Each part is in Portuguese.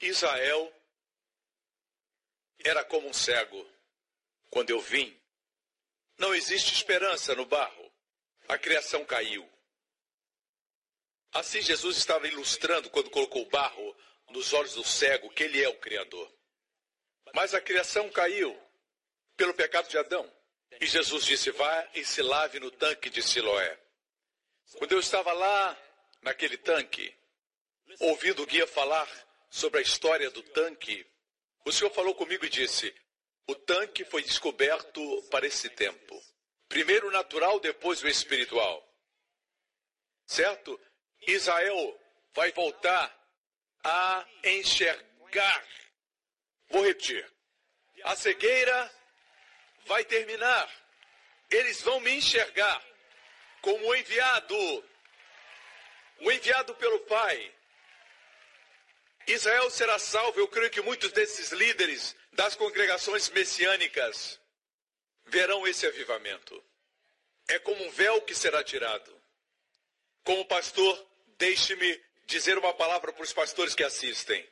Israel era como um cego. Quando eu vim, não existe esperança no barro. A criação caiu. Assim Jesus estava ilustrando quando colocou o barro nos olhos do cego que ele é o Criador. Mas a criação caiu pelo pecado de Adão. E Jesus disse: Vá e se lave no tanque de Siloé. Quando eu estava lá, naquele tanque, ouvindo o guia falar sobre a história do tanque, o Senhor falou comigo e disse: O tanque foi descoberto para esse tempo. Primeiro o natural, depois o espiritual. Certo? Israel vai voltar a enxergar. Vou repetir. A cegueira vai terminar. Eles vão me enxergar como o enviado. O enviado pelo Pai. Israel será salvo. Eu creio que muitos desses líderes das congregações messiânicas verão esse avivamento. É como um véu que será tirado. Como pastor, deixe-me dizer uma palavra para os pastores que assistem.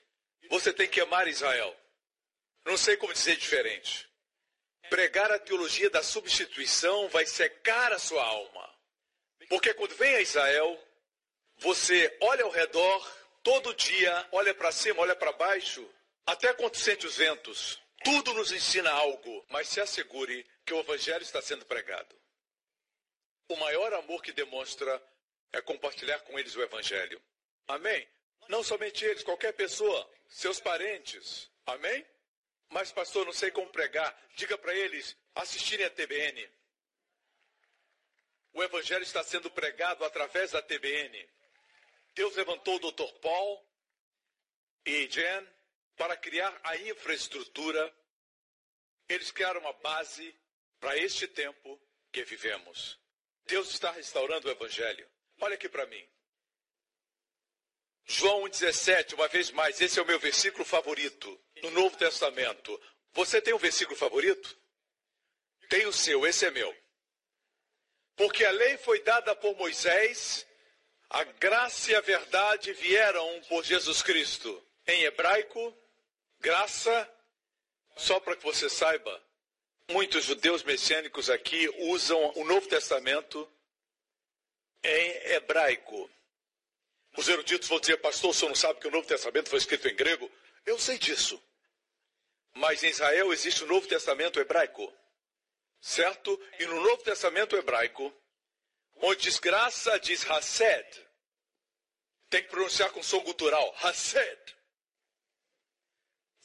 Você tem que amar Israel. Não sei como dizer diferente. Pregar a teologia da substituição vai secar a sua alma. Porque quando vem a Israel, você olha ao redor, todo dia, olha para cima, olha para baixo, até quando sente os ventos. Tudo nos ensina algo, mas se assegure que o evangelho está sendo pregado. O maior amor que demonstra é compartilhar com eles o Evangelho. Amém? Não somente eles, qualquer pessoa, seus parentes. Amém? Mas, pastor, não sei como pregar. Diga para eles assistirem a TBN. O Evangelho está sendo pregado através da TBN. Deus levantou o Dr. Paul e Jen para criar a infraestrutura. Eles criaram uma base para este tempo que vivemos. Deus está restaurando o Evangelho. Olha aqui para mim. João 1,17, uma vez mais, esse é o meu versículo favorito no Novo Testamento. Você tem um versículo favorito? Tem o seu, esse é meu. Porque a lei foi dada por Moisés, a graça e a verdade vieram por Jesus Cristo. Em hebraico, graça, só para que você saiba, muitos judeus messiânicos aqui usam o Novo Testamento em hebraico. Os eruditos vão dizer, pastor, o senhor não sabe que o Novo Testamento foi escrito em grego? Eu sei disso. Mas em Israel existe o Novo Testamento hebraico. Certo? E no Novo Testamento hebraico, onde diz graça, diz Hased. Tem que pronunciar com som gutural. Hased.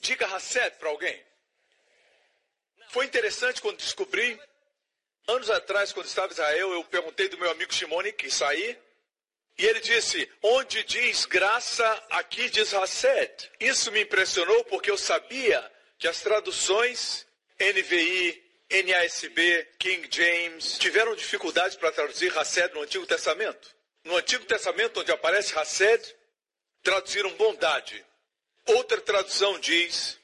Diga Hased para alguém. Foi interessante quando descobri Anos atrás, quando estava em Israel, eu perguntei do meu amigo Shimone, que saí, e ele disse: onde diz graça, aqui diz Hased. Isso me impressionou porque eu sabia que as traduções NVI, NASB, King James tiveram dificuldades para traduzir Hased no Antigo Testamento. No Antigo Testamento, onde aparece Hased, traduziram bondade. Outra tradução diz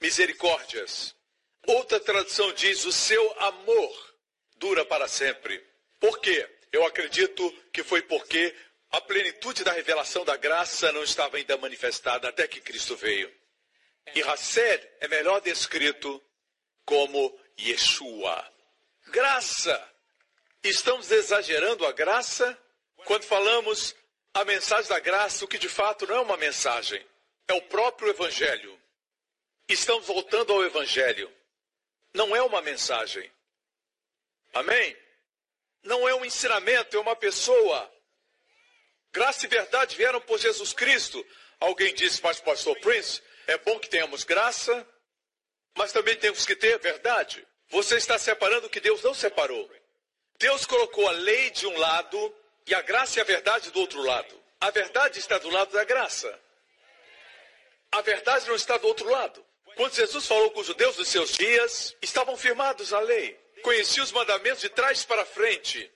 misericórdias. Outra tradução diz o seu amor dura para sempre. Por quê? Eu acredito que foi porque a plenitude da revelação da graça não estava ainda manifestada até que Cristo veio. E Hased é melhor descrito como Yeshua. Graça. Estamos exagerando a graça quando falamos a mensagem da graça, o que de fato não é uma mensagem, é o próprio Evangelho. Estamos voltando ao Evangelho. Não é uma mensagem. Amém? Não é um ensinamento, é uma pessoa. Graça e verdade vieram por Jesus Cristo. Alguém disse, mas pastor Prince, é bom que tenhamos graça, mas também temos que ter verdade. Você está separando o que Deus não separou. Deus colocou a lei de um lado e a graça e a verdade do outro lado. A verdade está do lado da graça. A verdade não está do outro lado. Quando Jesus falou com os judeus dos seus dias, estavam firmados na lei. Conheciam os mandamentos de trás para frente.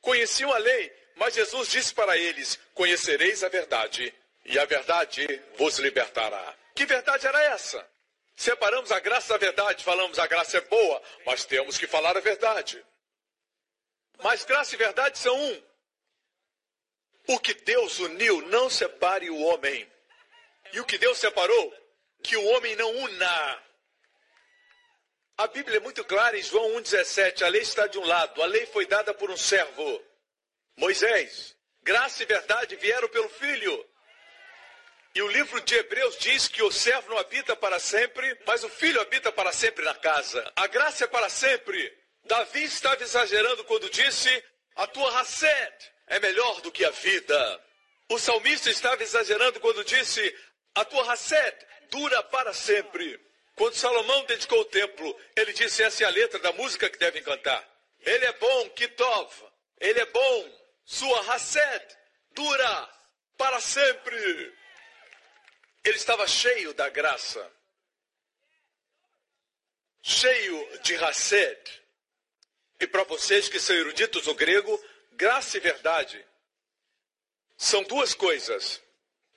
Conheciam a lei, mas Jesus disse para eles: Conhecereis a verdade, e a verdade vos libertará. Que verdade era essa? Separamos a graça da verdade, falamos a graça é boa, mas temos que falar a verdade. Mas graça e verdade são um. O que Deus uniu, não separe o homem. E o que Deus separou, que o homem não una. A Bíblia é muito clara em João 1,17. A lei está de um lado, a lei foi dada por um servo, Moisés. Graça e verdade vieram pelo Filho. E o livro de Hebreus diz que o servo não habita para sempre, mas o filho habita para sempre na casa. A graça é para sempre. Davi estava exagerando quando disse: A tua Hassed é melhor do que a vida. O salmista estava exagerando quando disse: A tua Hassed dura para sempre. Quando Salomão dedicou o templo, ele disse: Essa é a letra da música que devem cantar. Ele é bom, Kitov. Ele é bom. Sua Hassed dura para sempre. Ele estava cheio da graça, cheio de Hassed. E para vocês que são eruditos no grego, graça e verdade são duas coisas,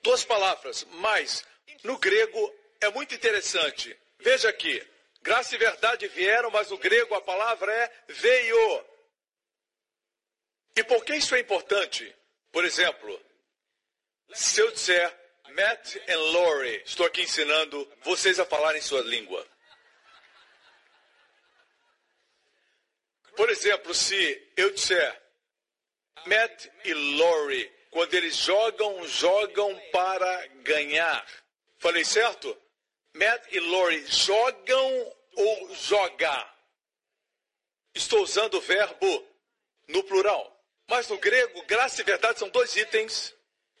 duas palavras, mas no grego é muito interessante. Veja aqui, graça e verdade vieram, mas no grego a palavra é veio. E por que isso é importante? Por exemplo, se eu disser Matt e Lori, estou aqui ensinando vocês a falarem sua língua. Por exemplo, se eu disser Matt e Lori, quando eles jogam, jogam para ganhar. Falei certo? Matt e Lori jogam ou joga? Estou usando o verbo no plural. Mas no grego, graça e verdade são dois itens,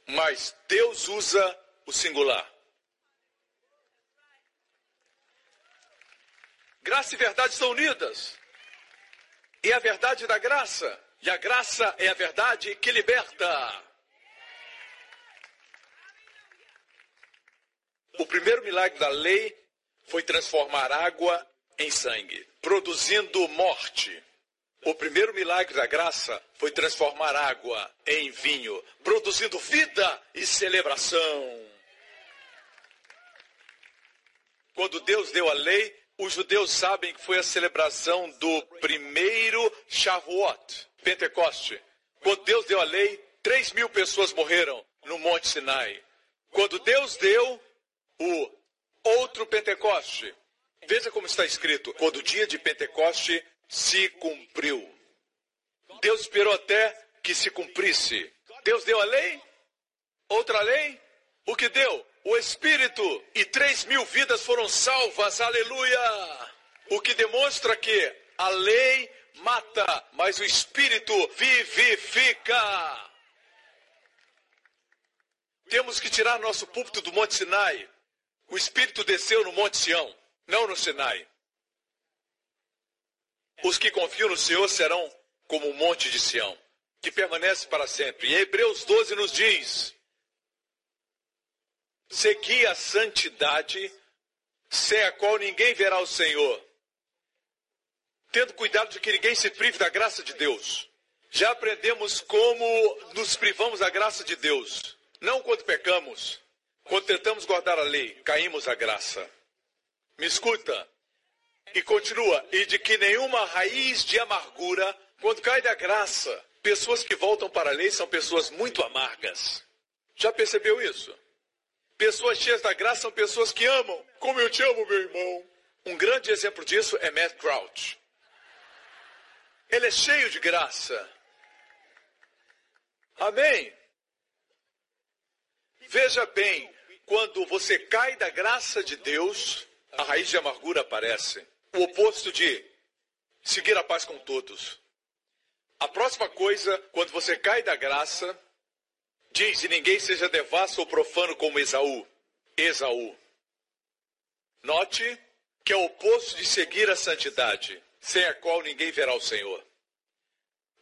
mas Deus usa o singular. Graça e verdade estão unidas. E a verdade da graça. E a graça é a verdade que liberta. O primeiro milagre da lei foi transformar água em sangue, produzindo morte. O primeiro milagre da graça foi transformar água em vinho, produzindo vida e celebração. Quando Deus deu a lei, os judeus sabem que foi a celebração do primeiro Shavuot, Pentecoste. Quando Deus deu a lei, 3 mil pessoas morreram no Monte Sinai. Quando Deus deu o outro Pentecoste, veja como está escrito: quando o dia de Pentecoste se cumpriu. Deus esperou até que se cumprisse. Deus deu a lei? Outra lei? O que deu? o Espírito e três mil vidas foram salvas, aleluia! O que demonstra que a lei mata, mas o Espírito vivifica. Temos que tirar nosso púlpito do Monte Sinai. O Espírito desceu no Monte Sião, não no Sinai. Os que confiam no Senhor serão como o Monte de Sião, que permanece para sempre. E Hebreus 12 nos diz: Segui a santidade, sem a qual ninguém verá o Senhor. Tendo cuidado de que ninguém se prive da graça de Deus. Já aprendemos como nos privamos da graça de Deus. Não quando pecamos, quando tentamos guardar a lei, caímos a graça. Me escuta. E continua. E de que nenhuma raiz de amargura, quando cai da graça, pessoas que voltam para a lei são pessoas muito amargas. Já percebeu isso? Pessoas cheias da graça são pessoas que amam, como eu te amo, meu irmão. Um grande exemplo disso é Matt Crouch. Ele é cheio de graça. Amém? Veja bem, quando você cai da graça de Deus, a raiz de amargura aparece. O oposto de seguir a paz com todos. A próxima coisa, quando você cai da graça, Diz: e ninguém seja devasso ou profano como Esaú. Esaú. Note que é o oposto de seguir a santidade, sem a qual ninguém verá o Senhor.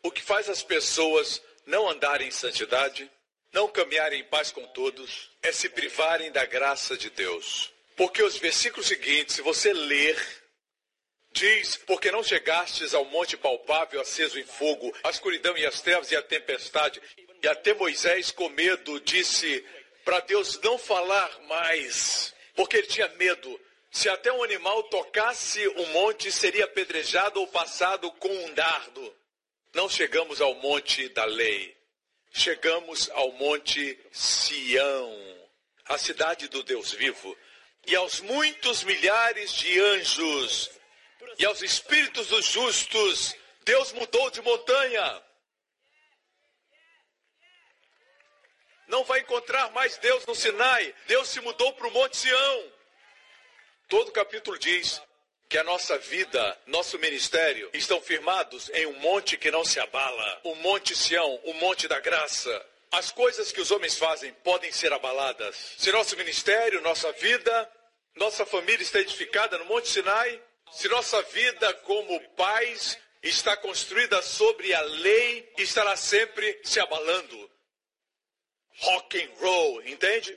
O que faz as pessoas não andarem em santidade? não caminharem em paz com todos é se privarem da graça de Deus. Porque os versículos seguintes, se você ler, diz: Porque não chegastes ao monte palpável aceso em fogo, a escuridão e as trevas e a tempestade. E até Moisés, com medo, disse para Deus não falar mais, porque ele tinha medo. Se até um animal tocasse o monte, seria apedrejado ou passado com um dardo. Não chegamos ao monte da lei, chegamos ao monte Sião, a cidade do Deus vivo, e aos muitos milhares de anjos, e aos espíritos dos justos, Deus mudou de montanha. Não vai encontrar mais Deus no Sinai, Deus se mudou para o Monte Sião. Todo capítulo diz que a nossa vida, nosso ministério, estão firmados em um monte que não se abala, o Monte Sião, o Monte da Graça. As coisas que os homens fazem podem ser abaladas. Se nosso ministério, nossa vida, nossa família está edificada no Monte Sinai, se nossa vida como pais está construída sobre a lei, estará sempre se abalando. Rock and roll, entende?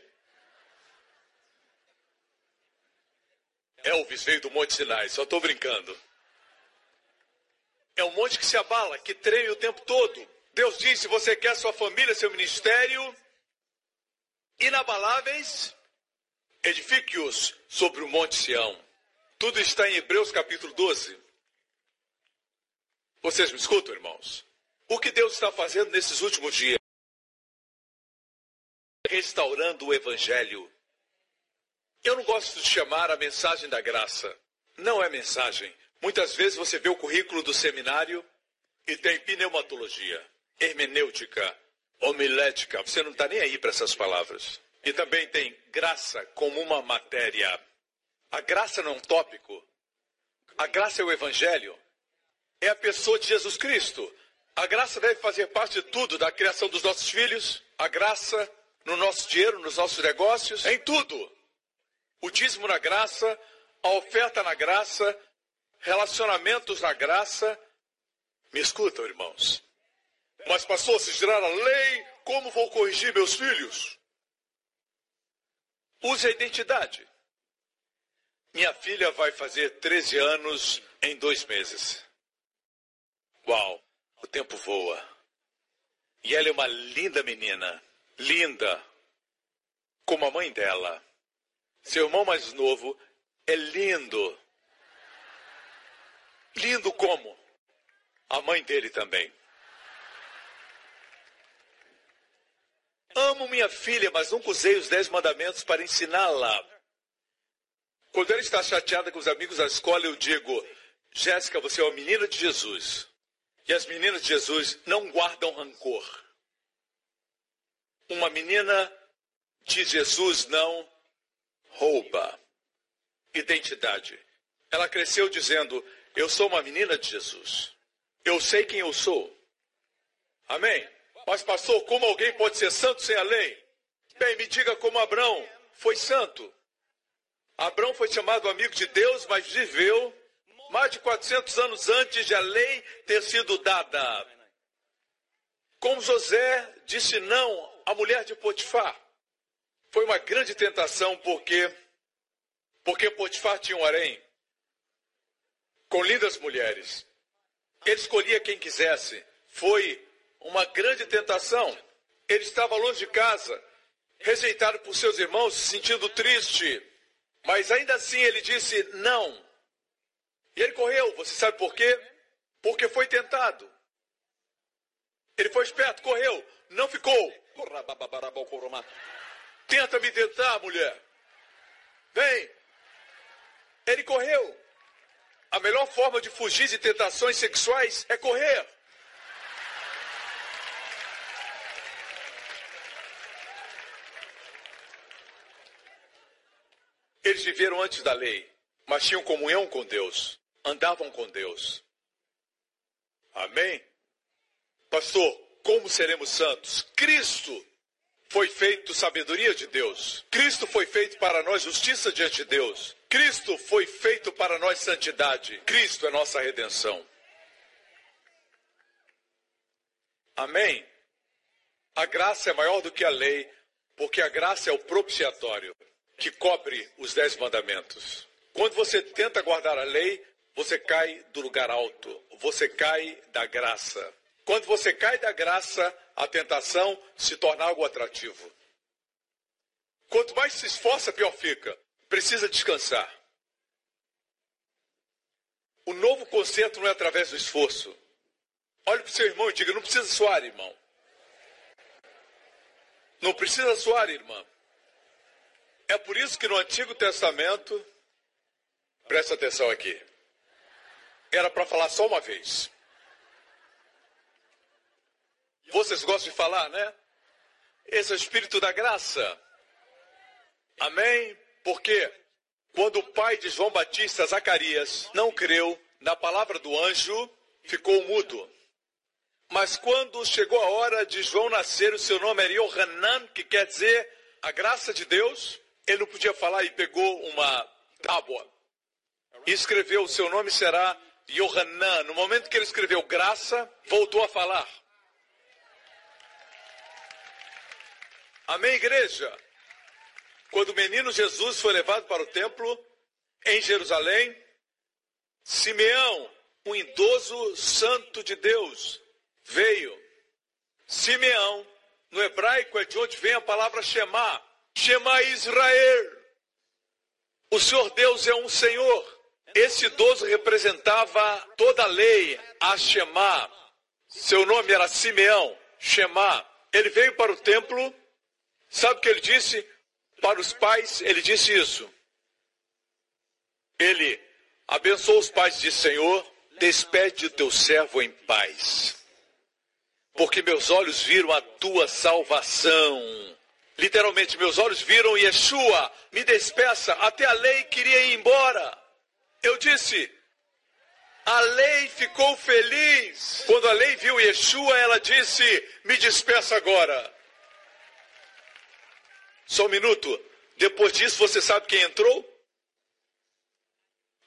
Elvis veio do Monte Sinai, só estou brincando. É um monte que se abala, que treina o tempo todo. Deus diz: se você quer sua família, seu ministério inabaláveis, edifique-os sobre o Monte Sião. Tudo está em Hebreus capítulo 12. Vocês me escutam, irmãos? O que Deus está fazendo nesses últimos dias? Restaurando o Evangelho eu não gosto de chamar a mensagem da graça. Não é mensagem. Muitas vezes você vê o currículo do seminário e tem pneumatologia, hermenêutica, homilética. Você não está nem aí para essas palavras. E também tem graça como uma matéria. A graça não é um tópico. A graça é o evangelho. É a pessoa de Jesus Cristo. A graça deve fazer parte de tudo, da criação dos nossos filhos, a graça no nosso dinheiro, nos nossos negócios, em tudo o dízimo na graça, a oferta na graça, relacionamentos na graça. Me escutam, irmãos. Mas, pastor, se girar a lei, como vou corrigir meus filhos? Use a identidade. Minha filha vai fazer 13 anos em dois meses. Uau, o tempo voa. E ela é uma linda menina. Linda. Como a mãe dela. Seu irmão mais novo é lindo. Lindo como? A mãe dele também. Amo minha filha, mas nunca usei os dez mandamentos para ensiná-la. Quando ela está chateada com os amigos da escola, eu digo: Jéssica, você é uma menina de Jesus. E as meninas de Jesus não guardam rancor. Uma menina de Jesus não rouba. Identidade. Ela cresceu dizendo: Eu sou uma menina de Jesus. Eu sei quem eu sou. Amém? Mas, pastor, como alguém pode ser santo sem a lei? Bem, me diga como Abraão foi santo. Abraão foi chamado amigo de Deus, mas viveu mais de 400 anos antes de a lei ter sido dada. Como José disse não à mulher de Potifar. Foi uma grande tentação porque porque Potifar tinha um harém com lindas mulheres. Ele escolhia quem quisesse. Foi uma grande tentação. Ele estava longe de casa, rejeitado por seus irmãos, se sentindo triste. Mas ainda assim ele disse não. E ele correu. Você sabe por quê? Porque foi tentado. Ele foi esperto, correu, não ficou. Tenta me tentar, mulher. Vem. Ele correu. A melhor forma de fugir de tentações sexuais é correr. Eles viveram antes da lei, mas tinham comunhão com Deus, andavam com Deus. Amém? Pastor, como seremos santos? Cristo foi feito sabedoria de Deus. Cristo foi feito para nós justiça diante de Deus. Cristo foi feito para nós santidade. Cristo é nossa redenção. Amém? A graça é maior do que a lei, porque a graça é o propiciatório que cobre os dez mandamentos. Quando você tenta guardar a lei, você cai do lugar alto, você cai da graça. Quando você cai da graça, a tentação se torna algo atrativo. Quanto mais se esforça, pior fica. Precisa descansar. O novo concerto não é através do esforço. Olhe para o seu irmão e diga: não precisa suar, irmão. Não precisa suar, irmã. É por isso que no Antigo Testamento, presta atenção aqui, era para falar só uma vez. Vocês gostam de falar, né? Esse é o Espírito da Graça. Amém? Porque quando o pai de João Batista, Zacarias, não creu na palavra do anjo, ficou mudo. Mas quando chegou a hora de João nascer, o seu nome era Yohanan, que quer dizer a graça de Deus. Ele não podia falar e pegou uma tábua e escreveu: o seu nome será Yohanan. No momento que ele escreveu graça, voltou a falar. Amém, igreja? Quando o menino Jesus foi levado para o templo em Jerusalém, Simeão, um idoso santo de Deus, veio. Simeão, no hebraico é de onde vem a palavra Shema. Shema Israel. O Senhor Deus é um Senhor. Esse idoso representava toda a lei, a Shema. Seu nome era Simeão, Shema. Ele veio para o templo. Sabe o que ele disse? Para os pais, ele disse isso. Ele abençoou os pais e disse: Senhor, despede o teu servo em paz porque meus olhos viram a tua salvação. Literalmente, meus olhos viram Yeshua, me despeça, até a lei queria ir embora. Eu disse, a lei ficou feliz. Quando a lei viu Yeshua, ela disse, me despeça agora. Só um minuto. Depois disso, você sabe quem entrou?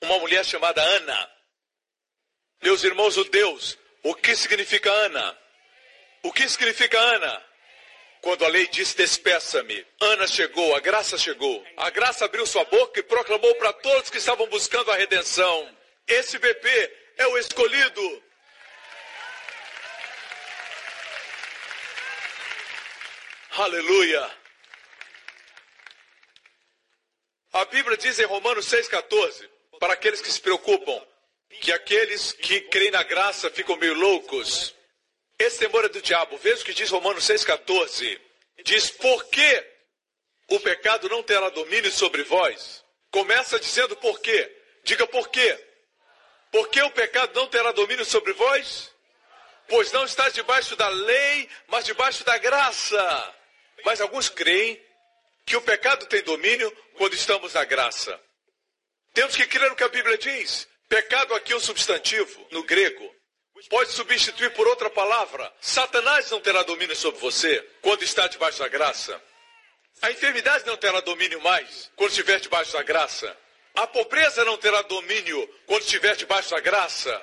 Uma mulher chamada Ana. Meus irmãos judeus, o que significa Ana? O que significa Ana? Quando a lei disse despeça-me, Ana chegou, a graça chegou. A graça abriu sua boca e proclamou para todos que estavam buscando a redenção: esse bebê é o escolhido. Aleluia. A Bíblia diz em Romanos 6,14, para aqueles que se preocupam, que aqueles que creem na graça ficam meio loucos. Esse temor é do diabo. Veja o que diz Romanos 6,14. Diz, por que o pecado não terá domínio sobre vós? Começa dizendo por quê. Diga por quê. Por que o pecado não terá domínio sobre vós? Pois não está debaixo da lei, mas debaixo da graça. Mas alguns creem que o pecado tem domínio quando estamos na graça. Temos que crer no que a Bíblia diz. Pecado aqui é um substantivo, no grego pode substituir por outra palavra. Satanás não terá domínio sobre você quando está debaixo da graça. A enfermidade não terá domínio mais quando estiver debaixo da graça. A pobreza não terá domínio quando estiver debaixo da graça.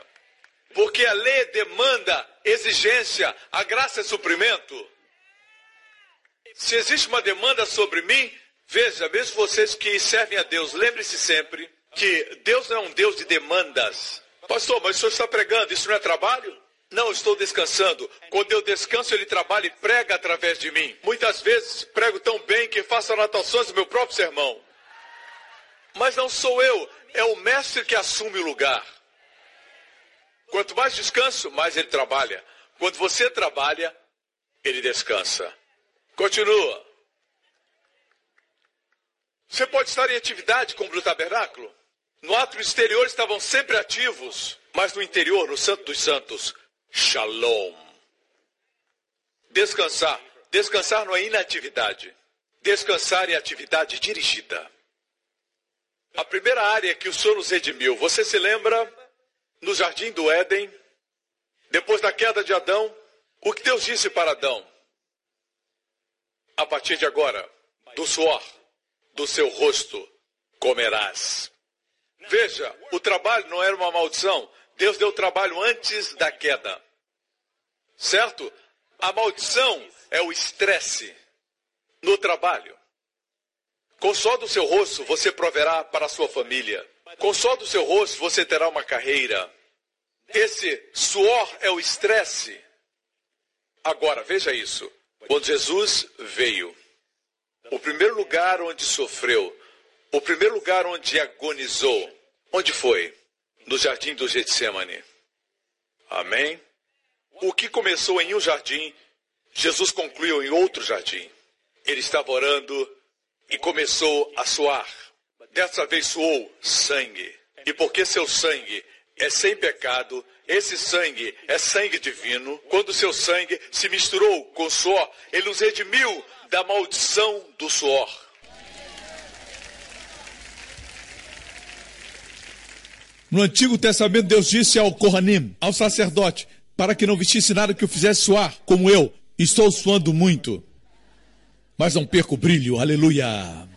Porque a lei demanda exigência, a graça é suprimento. Se existe uma demanda sobre mim, veja, mesmo vocês que servem a Deus, lembre-se sempre que Deus não é um Deus de demandas. Pastor, mas o senhor está pregando, isso não é trabalho? Não, estou descansando. Quando eu descanso, ele trabalha e prega através de mim. Muitas vezes prego tão bem que faço anotações do meu próprio sermão. Mas não sou eu, é o mestre que assume o lugar. Quanto mais descanso, mais ele trabalha. Quando você trabalha, ele descansa. Continua. Você pode estar em atividade como o tabernáculo? No ato exterior estavam sempre ativos, mas no interior, no Santo dos Santos, shalom. Descansar. Descansar não é inatividade. Descansar é atividade dirigida. A primeira área que o Senhor nos redimiu, você se lembra no jardim do Éden, depois da queda de Adão, o que Deus disse para Adão? A partir de agora, do suor do seu rosto comerás. Veja, o trabalho não era uma maldição. Deus deu trabalho antes da queda. Certo? A maldição é o estresse no trabalho. Com só do seu rosto você proverá para a sua família. Com só do seu rosto você terá uma carreira. Esse suor é o estresse. Agora, veja isso. Quando Jesus veio, o primeiro lugar onde sofreu, o primeiro lugar onde agonizou, onde foi? No jardim do Getsemane. Amém? O que começou em um jardim, Jesus concluiu em outro jardim. Ele estava orando e começou a suar. Dessa vez suou sangue. E porque seu sangue é sem pecado, esse sangue é sangue divino. Quando seu sangue se misturou com o suor, ele nos redimiu da maldição do suor. No Antigo Testamento, Deus disse ao Kohanim, ao sacerdote, para que não vestisse nada que o fizesse suar, como eu. Estou suando muito, mas não perco o brilho. Aleluia.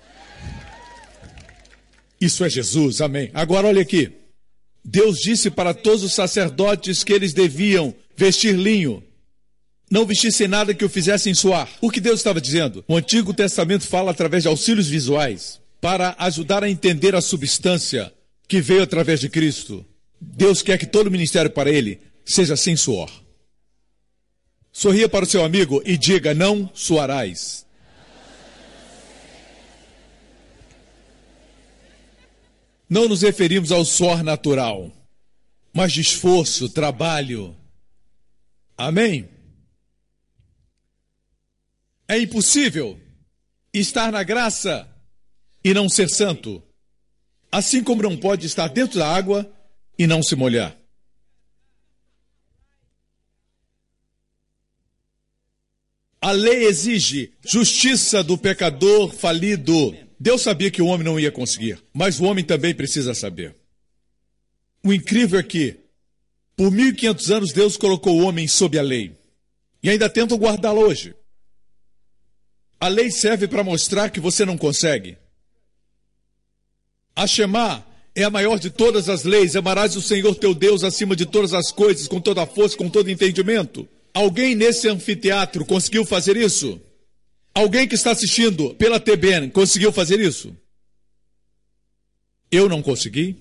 Isso é Jesus, amém. Agora olha aqui. Deus disse para todos os sacerdotes que eles deviam vestir linho, não vestissem nada que o fizessem suar. O que Deus estava dizendo? O Antigo Testamento fala através de auxílios visuais para ajudar a entender a substância que veio através de Cristo. Deus quer que todo ministério para ele seja sem suor. Sorria para o seu amigo e diga: Não suarás. Não nos referimos ao suor natural, mas de esforço, trabalho. Amém? É impossível estar na graça e não ser santo, assim como não pode estar dentro da água e não se molhar. A lei exige justiça do pecador falido. Deus sabia que o homem não ia conseguir, mas o homem também precisa saber. O incrível é que, por 1500 anos, Deus colocou o homem sob a lei e ainda tenta guardá-la hoje. A lei serve para mostrar que você não consegue. A Shema é a maior de todas as leis. Amarás o Senhor teu Deus acima de todas as coisas, com toda a força, com todo entendimento. Alguém nesse anfiteatro conseguiu fazer isso? Alguém que está assistindo pela TBN conseguiu fazer isso? Eu não consegui.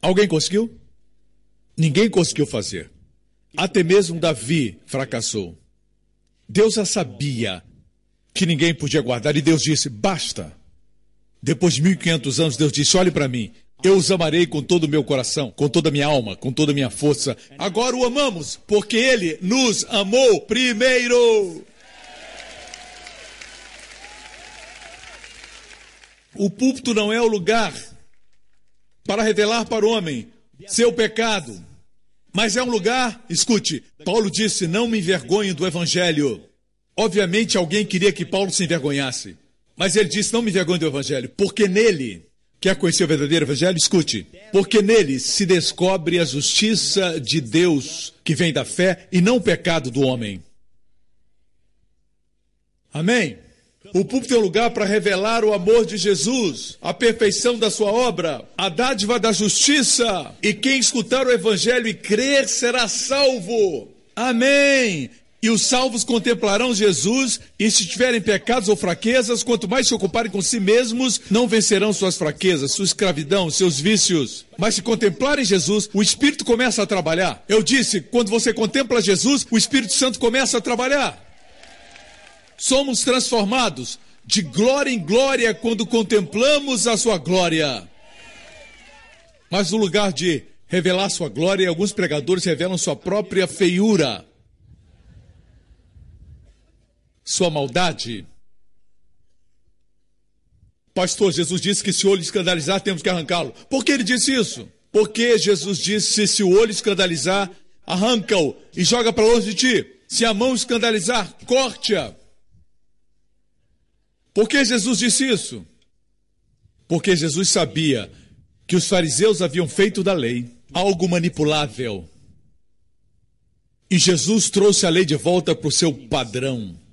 Alguém conseguiu? Ninguém conseguiu fazer. Até mesmo Davi fracassou. Deus já sabia que ninguém podia guardar e Deus disse: basta. Depois de 1500 anos, Deus disse: olhe para mim, eu os amarei com todo o meu coração, com toda a minha alma, com toda a minha força. Agora o amamos, porque ele nos amou primeiro. O púlpito não é o lugar para revelar para o homem seu pecado, mas é um lugar, escute, Paulo disse: Não me envergonho do evangelho. Obviamente alguém queria que Paulo se envergonhasse, mas ele disse: Não me envergonho do evangelho, porque nele Quer conhecer o verdadeiro evangelho? Escute. Porque nele se descobre a justiça de Deus que vem da fé e não o pecado do homem. Amém? O púlpito é um lugar para revelar o amor de Jesus, a perfeição da sua obra, a dádiva da justiça. E quem escutar o evangelho e crer será salvo. Amém. E os salvos contemplarão Jesus, e se tiverem pecados ou fraquezas, quanto mais se ocuparem com si mesmos, não vencerão suas fraquezas, sua escravidão, seus vícios. Mas se contemplarem Jesus, o Espírito começa a trabalhar. Eu disse, quando você contempla Jesus, o Espírito Santo começa a trabalhar. Somos transformados de glória em glória quando contemplamos a sua glória. Mas no lugar de revelar sua glória, alguns pregadores revelam sua própria feiura sua maldade. Pastor, Jesus disse que se o olho escandalizar, temos que arrancá-lo. Por que ele disse isso? Porque Jesus disse: se o olho escandalizar, arranca-o e joga para longe de ti. Se a mão escandalizar, corte-a. Por que Jesus disse isso? Porque Jesus sabia que os fariseus haviam feito da lei algo manipulável. E Jesus trouxe a lei de volta para o seu padrão.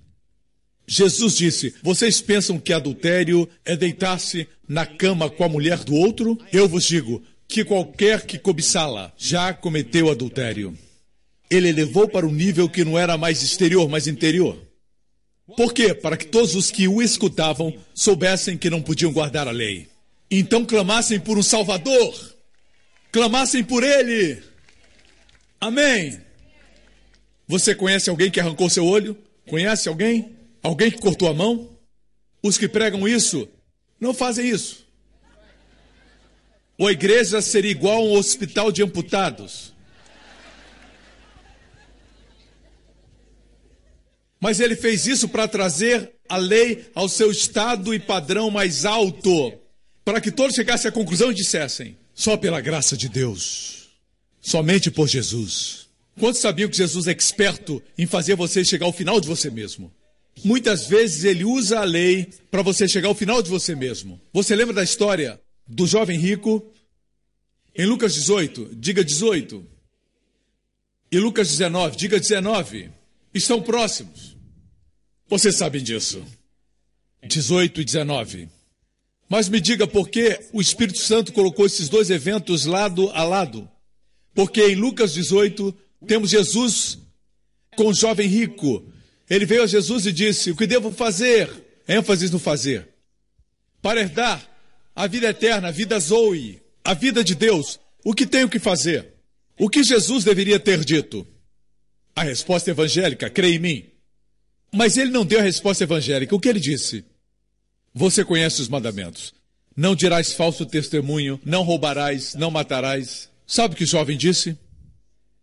Jesus disse: Vocês pensam que adultério é deitar-se na cama com a mulher do outro? Eu vos digo que qualquer que cobiçá-la já cometeu adultério. ele elevou para um nível que não era mais exterior, mas interior. Por quê? Para que todos os que o escutavam soubessem que não podiam guardar a lei. Então clamassem por um Salvador. Clamassem por Ele. Amém. Você conhece alguém que arrancou seu olho? Conhece alguém? Alguém que cortou a mão? Os que pregam isso não fazem isso. Ou a igreja seria igual a um hospital de amputados. Mas ele fez isso para trazer a lei ao seu estado e padrão mais alto, para que todos chegassem à conclusão e dissessem: só pela graça de Deus, somente por Jesus. Quantos sabiam que Jesus é experto em fazer você chegar ao final de você mesmo? Muitas vezes ele usa a lei para você chegar ao final de você mesmo. Você lembra da história do jovem rico? Em Lucas 18, diga 18. E Lucas 19, diga 19. Estão próximos. Vocês sabem disso. 18 e 19. Mas me diga por que o Espírito Santo colocou esses dois eventos lado a lado. Porque em Lucas 18 temos Jesus com o jovem rico. Ele veio a Jesus e disse: O que devo fazer? ênfase no fazer. Para herdar a vida eterna, a vida Zoe, a vida de Deus, o que tenho que fazer? O que Jesus deveria ter dito? A resposta evangélica, creia em mim. Mas ele não deu a resposta evangélica. O que ele disse? Você conhece os mandamentos. Não dirás falso testemunho, não roubarás, não matarás. Sabe o que o jovem disse?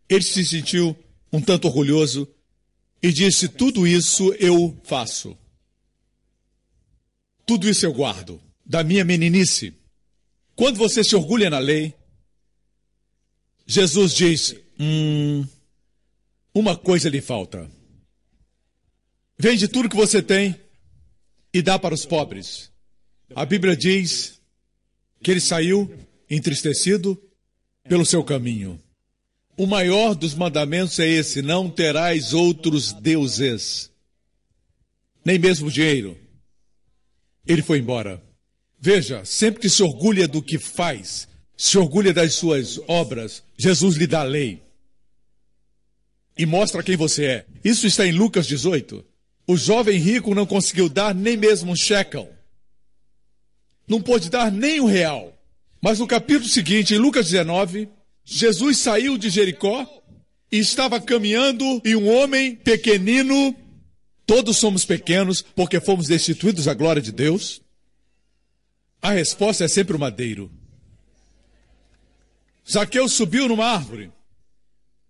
Ele se sentiu um tanto orgulhoso e disse: Tudo isso eu faço. Tudo isso eu guardo da minha meninice. Quando você se orgulha na lei, Jesus diz: Hum, uma coisa lhe falta. Vende tudo que você tem e dá para os pobres. A Bíblia diz que ele saiu entristecido pelo seu caminho. O maior dos mandamentos é esse: não terás outros deuses, nem mesmo dinheiro. Ele foi embora. Veja, sempre que se orgulha do que faz, se orgulha das suas obras, Jesus lhe dá a lei e mostra quem você é. Isso está em Lucas 18. O jovem rico não conseguiu dar nem mesmo um shekel. Não pôde dar nem um real. Mas no capítulo seguinte, em Lucas 19, Jesus saiu de Jericó e estava caminhando e um homem pequenino, todos somos pequenos porque fomos destituídos da glória de Deus. A resposta é sempre o madeiro. Zaqueu subiu numa árvore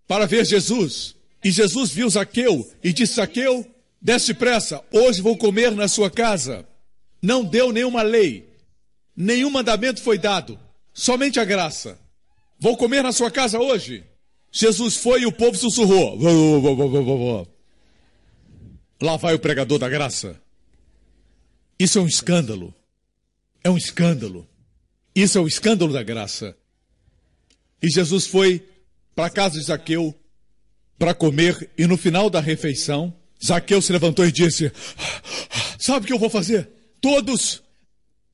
para ver Jesus. E Jesus viu Zaqueu e disse: Zaqueu, desce depressa, hoje vou comer na sua casa. Não deu nenhuma lei, nenhum mandamento foi dado, somente a graça. Vou comer na sua casa hoje. Jesus foi e o povo sussurrou. Lá vai o pregador da graça. Isso é um escândalo. É um escândalo. Isso é o escândalo da graça. E Jesus foi para a casa de Zaqueu para comer, e no final da refeição, Zaqueu se levantou e disse: Sabe o que eu vou fazer? Todos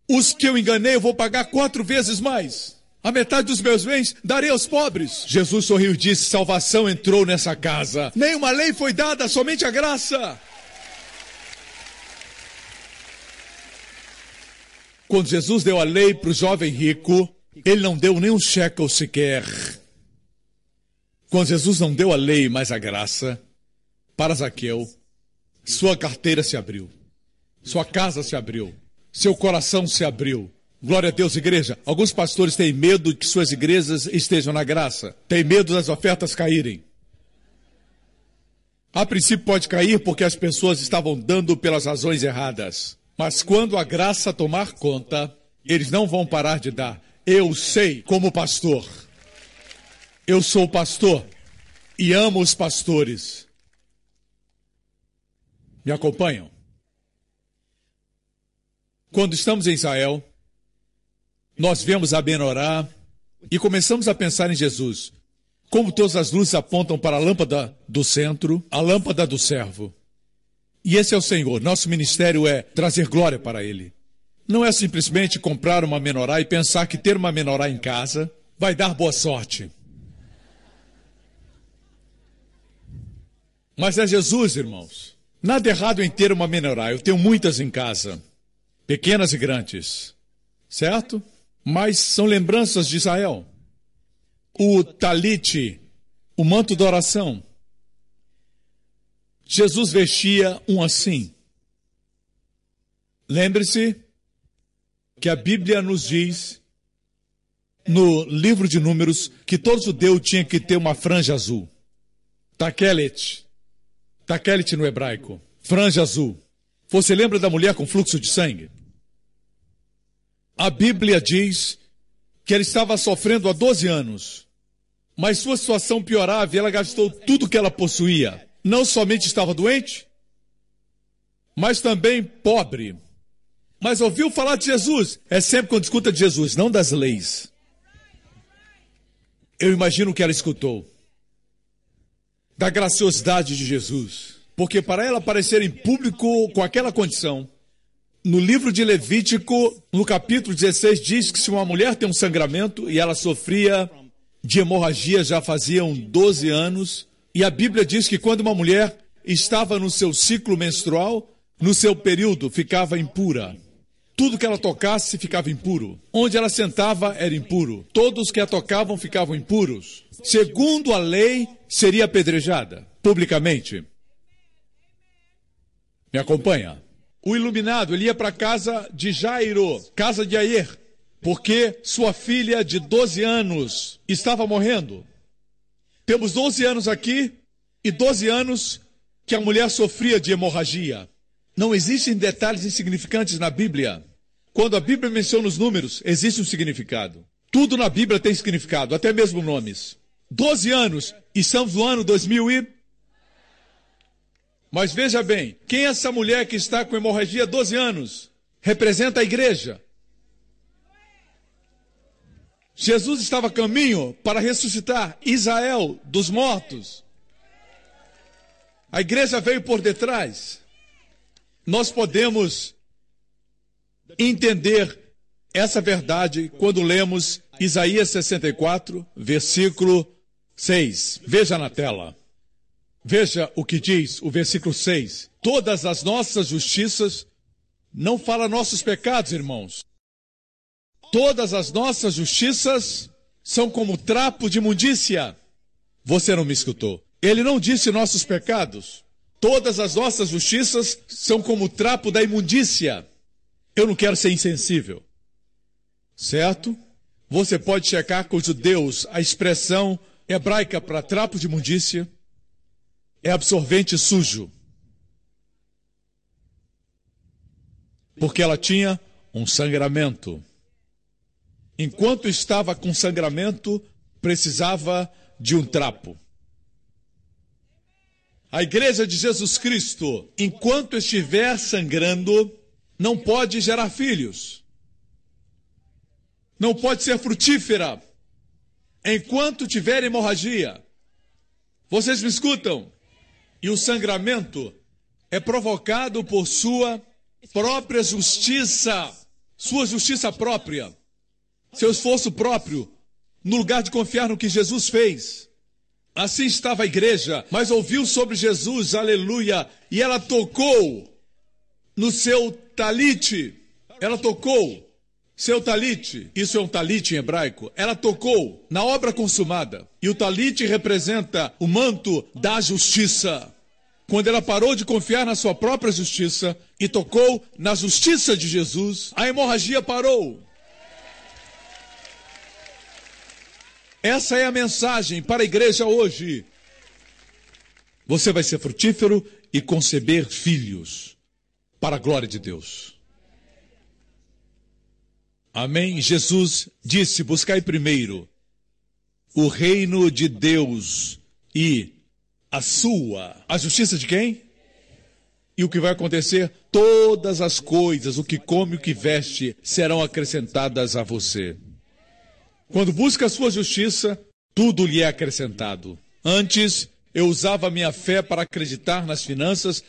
os que eu enganei, eu vou pagar quatro vezes mais. A metade dos meus bens darei aos pobres. Jesus sorriu e disse: Salvação entrou nessa casa. Nenhuma lei foi dada, somente a graça. Quando Jesus deu a lei para o jovem rico, ele não deu nem um shekel sequer. Quando Jesus não deu a lei, mas a graça, para Zaqueu, sua carteira se abriu, sua casa se abriu, seu coração se abriu. Glória a Deus, igreja. Alguns pastores têm medo que suas igrejas estejam na graça, têm medo das ofertas caírem. A princípio pode cair porque as pessoas estavam dando pelas razões erradas. Mas quando a graça tomar conta, eles não vão parar de dar. Eu sei como pastor. Eu sou pastor e amo os pastores. Me acompanham? Quando estamos em Israel, nós vemos a Benorá e começamos a pensar em Jesus. Como todas as luzes apontam para a lâmpada do centro, a lâmpada do servo. E esse é o Senhor. Nosso ministério é trazer glória para Ele. Não é simplesmente comprar uma menorá e pensar que ter uma menorá em casa vai dar boa sorte. Mas é Jesus, irmãos. Nada errado em ter uma menorá. Eu tenho muitas em casa, pequenas e grandes. Certo? Mas são lembranças de Israel. O talite, o manto da oração. Jesus vestia um assim. Lembre-se que a Bíblia nos diz, no livro de Números, que todo judeu tinha que ter uma franja azul. Takelet. Takelet no hebraico. Franja azul. Você lembra da mulher com fluxo de sangue? A Bíblia diz que ela estava sofrendo há 12 anos, mas sua situação piorava e ela gastou tudo que ela possuía. Não somente estava doente, mas também pobre. Mas ouviu falar de Jesus. É sempre quando escuta de Jesus, não das leis. Eu imagino que ela escutou. Da graciosidade de Jesus. Porque para ela aparecer em público com aquela condição, no livro de Levítico, no capítulo 16, diz que se uma mulher tem um sangramento e ela sofria de hemorragia já faziam 12 anos, e a Bíblia diz que quando uma mulher estava no seu ciclo menstrual, no seu período, ficava impura. Tudo que ela tocasse ficava impuro. Onde ela sentava era impuro. Todos que a tocavam ficavam impuros. Segundo a lei, seria apedrejada publicamente. Me acompanha? O iluminado, ele ia para casa de Jairo, casa de Ayer, porque sua filha de 12 anos estava morrendo. Temos 12 anos aqui e 12 anos que a mulher sofria de hemorragia. Não existem detalhes insignificantes na Bíblia. Quando a Bíblia menciona os números, existe um significado. Tudo na Bíblia tem significado, até mesmo nomes. Doze anos, e estamos no ano 2000 e... Mas veja bem, quem é essa mulher que está com hemorragia há 12 anos? Representa a igreja. Jesus estava a caminho para ressuscitar Israel dos mortos. A igreja veio por detrás. Nós podemos entender essa verdade quando lemos Isaías 64, versículo 6. Veja na tela. Veja o que diz o versículo 6. Todas as nossas justiças, não fala nossos pecados, irmãos. Todas as nossas justiças são como trapo de imundícia. Você não me escutou. Ele não disse nossos pecados. Todas as nossas justiças são como trapo da imundícia. Eu não quero ser insensível. Certo? Você pode checar com os judeus a expressão hebraica para trapo de imundícia é absorvente sujo. Porque ela tinha um sangramento. Enquanto estava com sangramento, precisava de um trapo. A igreja de Jesus Cristo, enquanto estiver sangrando, não pode gerar filhos, não pode ser frutífera enquanto tiver hemorragia. Vocês me escutam? E o sangramento é provocado por sua própria justiça, sua justiça própria, seu esforço próprio, no lugar de confiar no que Jesus fez. Assim estava a igreja, mas ouviu sobre Jesus, aleluia, e ela tocou no seu talite. Ela tocou seu talite, isso é um talite em hebraico, ela tocou na obra consumada. E o talite representa o manto da justiça. Quando ela parou de confiar na sua própria justiça e tocou na justiça de Jesus, a hemorragia parou. Essa é a mensagem para a igreja hoje. Você vai ser frutífero e conceber filhos para a glória de Deus. Amém? Jesus disse: buscai primeiro o reino de Deus e a sua. A justiça de quem? E o que vai acontecer? Todas as coisas, o que come e o que veste, serão acrescentadas a você. Quando busca a sua justiça, tudo lhe é acrescentado. Antes, eu usava minha fé para acreditar nas finanças,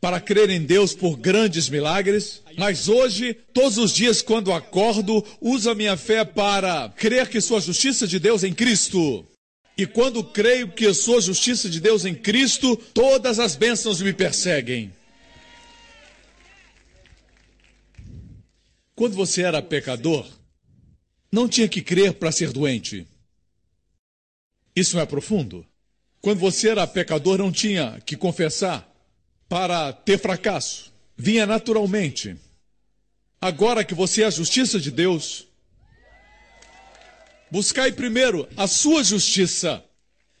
para crer em Deus por grandes milagres, mas hoje, todos os dias quando acordo, uso a minha fé para crer que sou a justiça de Deus em Cristo. E quando creio que sou a justiça de Deus em Cristo, todas as bênçãos me perseguem. Quando você era pecador, não tinha que crer para ser doente. Isso não é profundo? Quando você era pecador, não tinha que confessar para ter fracasso. Vinha naturalmente. Agora que você é a justiça de Deus, buscai primeiro a sua justiça,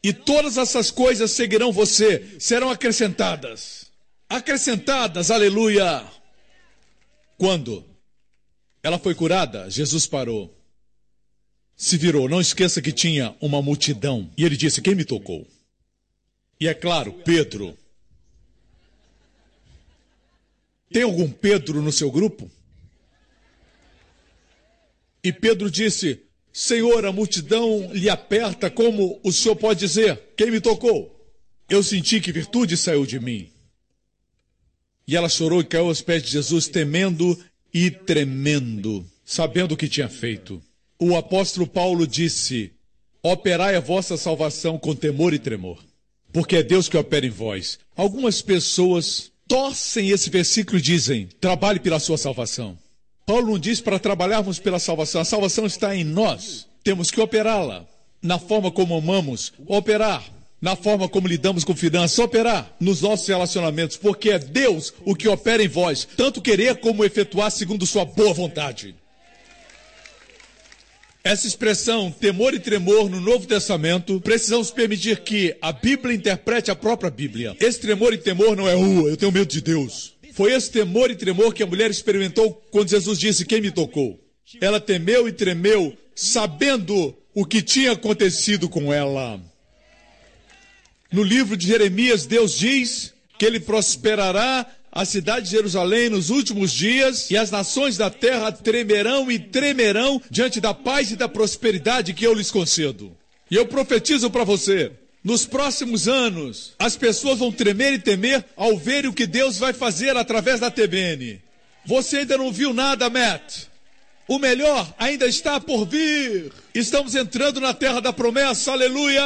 e todas essas coisas seguirão você, serão acrescentadas. Acrescentadas, aleluia! Quando ela foi curada, Jesus parou, se virou. Não esqueça que tinha uma multidão, e ele disse: Quem me tocou? E é claro, Pedro. Tem algum Pedro no seu grupo? E Pedro disse: Senhor, a multidão lhe aperta, como o senhor pode dizer? Quem me tocou? Eu senti que virtude saiu de mim. E ela chorou e caiu aos pés de Jesus, temendo e tremendo, sabendo o que tinha feito. O apóstolo Paulo disse: Operai a vossa salvação com temor e tremor, porque é Deus que opera em vós. Algumas pessoas torcem esse versículo e dizem: Trabalhe pela sua salvação. Paulo não diz para trabalharmos pela salvação, a salvação está em nós. Temos que operá-la na forma como amamos, operar na forma como lidamos com finanças, operar nos nossos relacionamentos, porque é Deus o que opera em vós, tanto querer como efetuar segundo sua boa vontade. Essa expressão temor e tremor no Novo Testamento, precisamos permitir que a Bíblia interprete a própria Bíblia. Esse tremor e temor não é, uh, eu tenho medo de Deus. Foi esse temor e tremor que a mulher experimentou quando Jesus disse: Quem me tocou? Ela temeu e tremeu, sabendo o que tinha acontecido com ela. No livro de Jeremias, Deus diz que ele prosperará a cidade de Jerusalém nos últimos dias, e as nações da terra tremerão e tremerão diante da paz e da prosperidade que eu lhes concedo. E eu profetizo para você, nos próximos anos, as pessoas vão tremer e temer ao ver o que Deus vai fazer através da TBN. Você ainda não viu nada, Matt. O melhor ainda está por vir. Estamos entrando na terra da promessa, aleluia!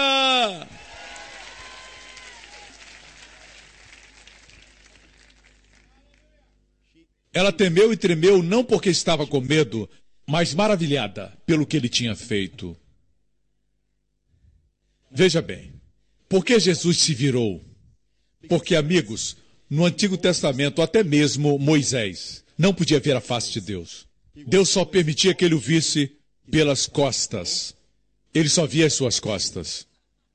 Ela temeu e tremeu não porque estava com medo, mas maravilhada pelo que ele tinha feito. Veja bem, por que Jesus se virou? Porque, amigos, no Antigo Testamento, até mesmo Moisés não podia ver a face de Deus. Deus só permitia que ele o visse pelas costas. Ele só via as suas costas.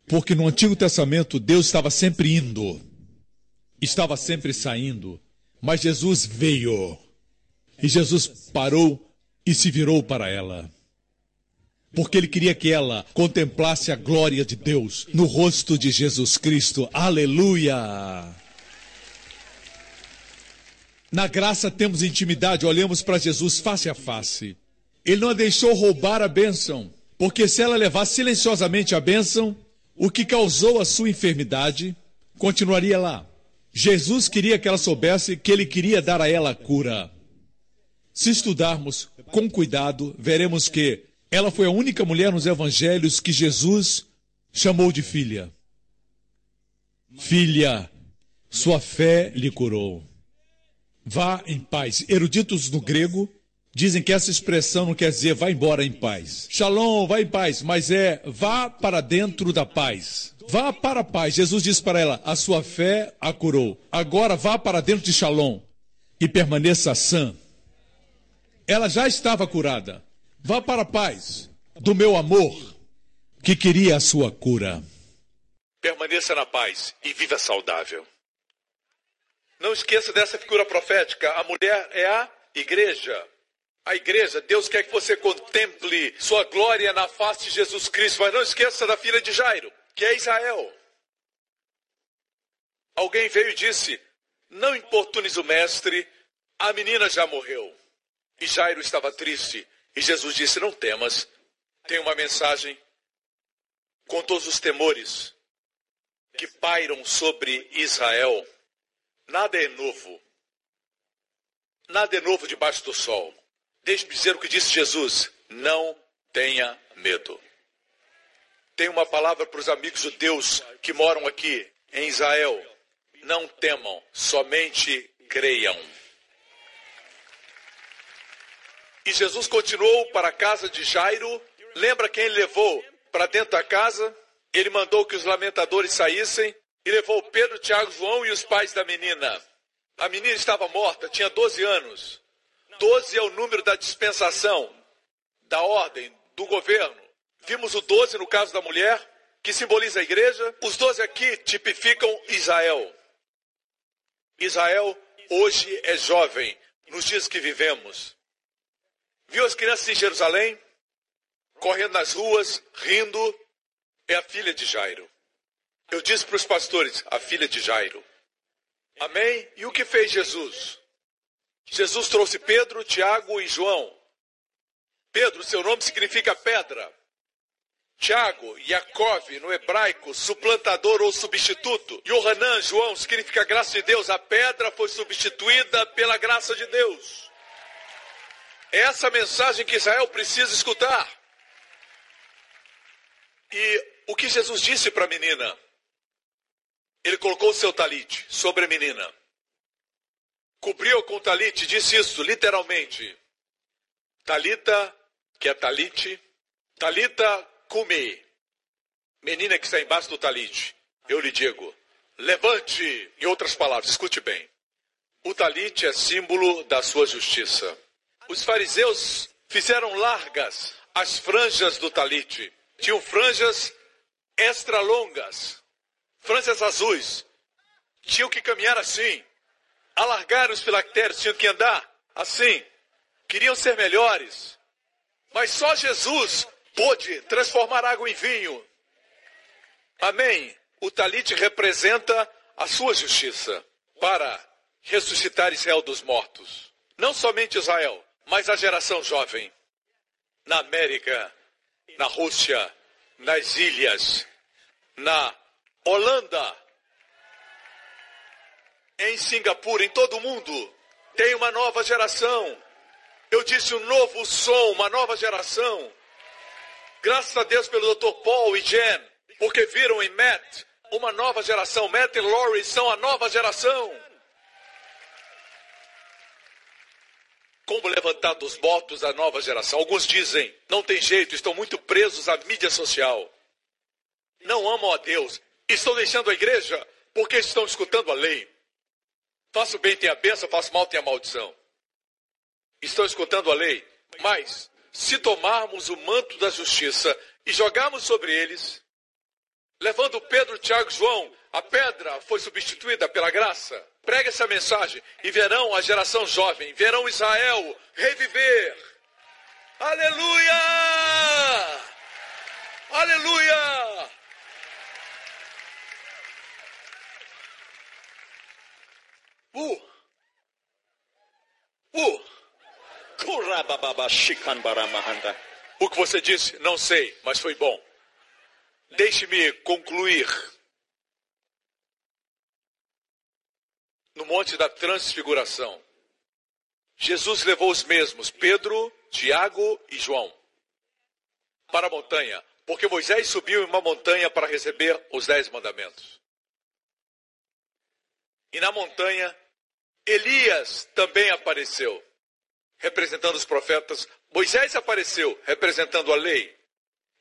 Porque no Antigo Testamento, Deus estava sempre indo, estava sempre saindo. Mas Jesus veio. E Jesus parou e se virou para ela porque ele queria que ela contemplasse a glória de Deus no rosto de Jesus Cristo. Aleluia! Na graça temos intimidade, olhamos para Jesus face a face. Ele não a deixou roubar a bênção, porque se ela levasse silenciosamente a bênção, o que causou a sua enfermidade continuaria lá. Jesus queria que ela soubesse que ele queria dar a ela a cura. Se estudarmos com cuidado, veremos que ela foi a única mulher nos evangelhos que Jesus chamou de filha. Filha, sua fé lhe curou. Vá em paz. Eruditos no grego dizem que essa expressão não quer dizer vá embora em paz. Shalom, vá em paz, mas é vá para dentro da paz. Vá para a paz. Jesus disse para ela: a sua fé a curou. Agora vá para dentro de Shalom e permaneça sã. Ela já estava curada. Vá para a paz do meu amor, que queria a sua cura. Permaneça na paz e viva saudável. Não esqueça dessa figura profética. A mulher é a igreja. A igreja, Deus quer que você contemple sua glória na face de Jesus Cristo, mas não esqueça da filha de Jairo, que é Israel. Alguém veio e disse: Não importunes o mestre, a menina já morreu. E Jairo estava triste, e Jesus disse: Não temas, tem uma mensagem com todos os temores que pairam sobre Israel. Nada é novo. Nada é novo debaixo do sol. Deixe-me dizer o que disse Jesus: Não tenha medo. Tem uma palavra para os amigos judeus que moram aqui em Israel. Não temam, somente creiam. E Jesus continuou para a casa de Jairo. Lembra quem ele levou para dentro da casa? Ele mandou que os lamentadores saíssem e levou Pedro, Tiago, João e os pais da menina. A menina estava morta, tinha 12 anos. 12 é o número da dispensação, da ordem, do governo. Vimos o 12 no caso da mulher, que simboliza a igreja. Os 12 aqui tipificam Israel. Israel hoje é jovem, nos dias que vivemos. Viu as crianças em Jerusalém? Correndo nas ruas, rindo. É a filha de Jairo. Eu disse para os pastores, a filha de Jairo. Amém? E o que fez Jesus? Jesus trouxe Pedro, Tiago e João. Pedro, seu nome significa pedra. Tiago, Yaakov, no hebraico, suplantador ou substituto. Yohanan, João, significa graça de Deus. A pedra foi substituída pela graça de Deus. É essa mensagem que Israel precisa escutar. E o que Jesus disse para a menina? Ele colocou o seu talite sobre a menina. Cobriu com o talite, disse isso literalmente. Talita, que é talite, talita cume. Menina que está embaixo do talite. Eu lhe digo, levante. Em outras palavras, escute bem. O talite é símbolo da sua justiça. Os fariseus fizeram largas as franjas do talite. Tinham franjas extra longas, franjas azuis. Tinham que caminhar assim. Alargar os filactérios, tinham que andar assim. Queriam ser melhores. Mas só Jesus pôde transformar água em vinho. Amém. O talite representa a sua justiça para ressuscitar Israel dos mortos. Não somente Israel, mas a geração jovem. Na América, na Rússia, nas ilhas, na Holanda, em Singapura, em todo o mundo, tem uma nova geração. Eu disse um novo som, uma nova geração. Graças a Deus pelo Dr. Paul e Jen, porque viram em Matt uma nova geração. Matt e Laurie são a nova geração. Como levantar dos mortos a nova geração? Alguns dizem, não tem jeito, estão muito presos à mídia social. Não amam a Deus. Estão deixando a igreja porque estão escutando a lei. Faço bem, tem a bênção, faço mal, tem a maldição. Estão escutando a lei. Mas, se tomarmos o manto da justiça e jogarmos sobre eles, levando Pedro, Tiago e João, a pedra foi substituída pela graça. Pregue essa mensagem e verão a geração jovem, verão Israel reviver. Aleluia! Aleluia! Uh! Uh! O que você disse, não sei, mas foi bom. Deixe-me concluir. No Monte da Transfiguração, Jesus levou os mesmos, Pedro, Tiago e João, para a montanha, porque Moisés subiu em uma montanha para receber os dez mandamentos. E na montanha Elias também apareceu, representando os profetas. Moisés apareceu, representando a lei.